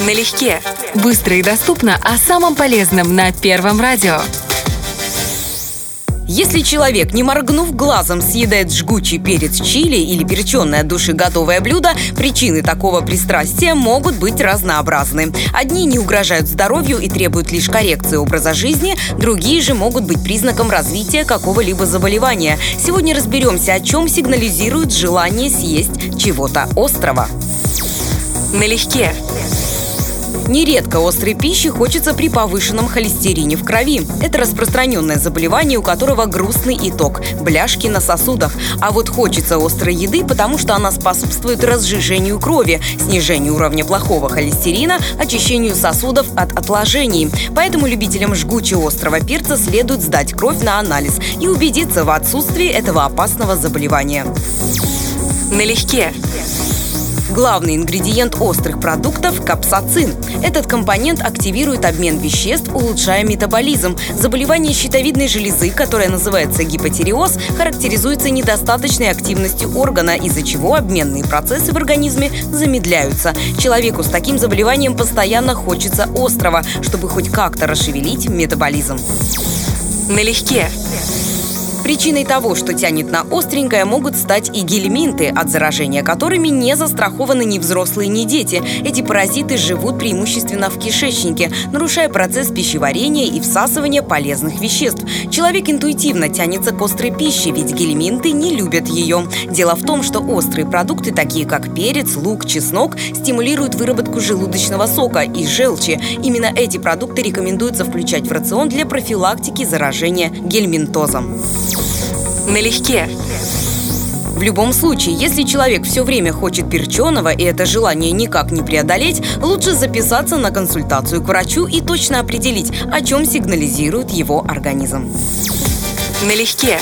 Налегке. Быстро и доступно о самом полезном на Первом радио. Если человек, не моргнув глазом, съедает жгучий перец чили или перченое от души готовое блюдо, причины такого пристрастия могут быть разнообразны. Одни не угрожают здоровью и требуют лишь коррекции образа жизни, другие же могут быть признаком развития какого-либо заболевания. Сегодня разберемся, о чем сигнализирует желание съесть чего-то острого. Налегке. Нередко острой пищи хочется при повышенном холестерине в крови. Это распространенное заболевание, у которого грустный итог – бляшки на сосудах. А вот хочется острой еды, потому что она способствует разжижению крови, снижению уровня плохого холестерина, очищению сосудов от отложений. Поэтому любителям жгучего острого перца следует сдать кровь на анализ и убедиться в отсутствии этого опасного заболевания. Налегке. Главный ингредиент острых продуктов – капсацин. Этот компонент активирует обмен веществ, улучшая метаболизм. Заболевание щитовидной железы, которое называется гипотереоз, характеризуется недостаточной активностью органа, из-за чего обменные процессы в организме замедляются. Человеку с таким заболеванием постоянно хочется острого, чтобы хоть как-то расшевелить метаболизм. Налегке. Причиной того, что тянет на остренькое, могут стать и гельминты, от заражения которыми не застрахованы ни взрослые, ни дети. Эти паразиты живут преимущественно в кишечнике, нарушая процесс пищеварения и всасывания полезных веществ. Человек интуитивно тянется к острой пище, ведь гельминты не любят ее. Дело в том, что острые продукты, такие как перец, лук, чеснок, стимулируют выработку желудочного сока и желчи. Именно эти продукты рекомендуется включать в рацион для профилактики заражения гельминтозом. Налегке. В любом случае, если человек все время хочет перченого и это желание никак не преодолеть, лучше записаться на консультацию к врачу и точно определить, о чем сигнализирует его организм. Налегке.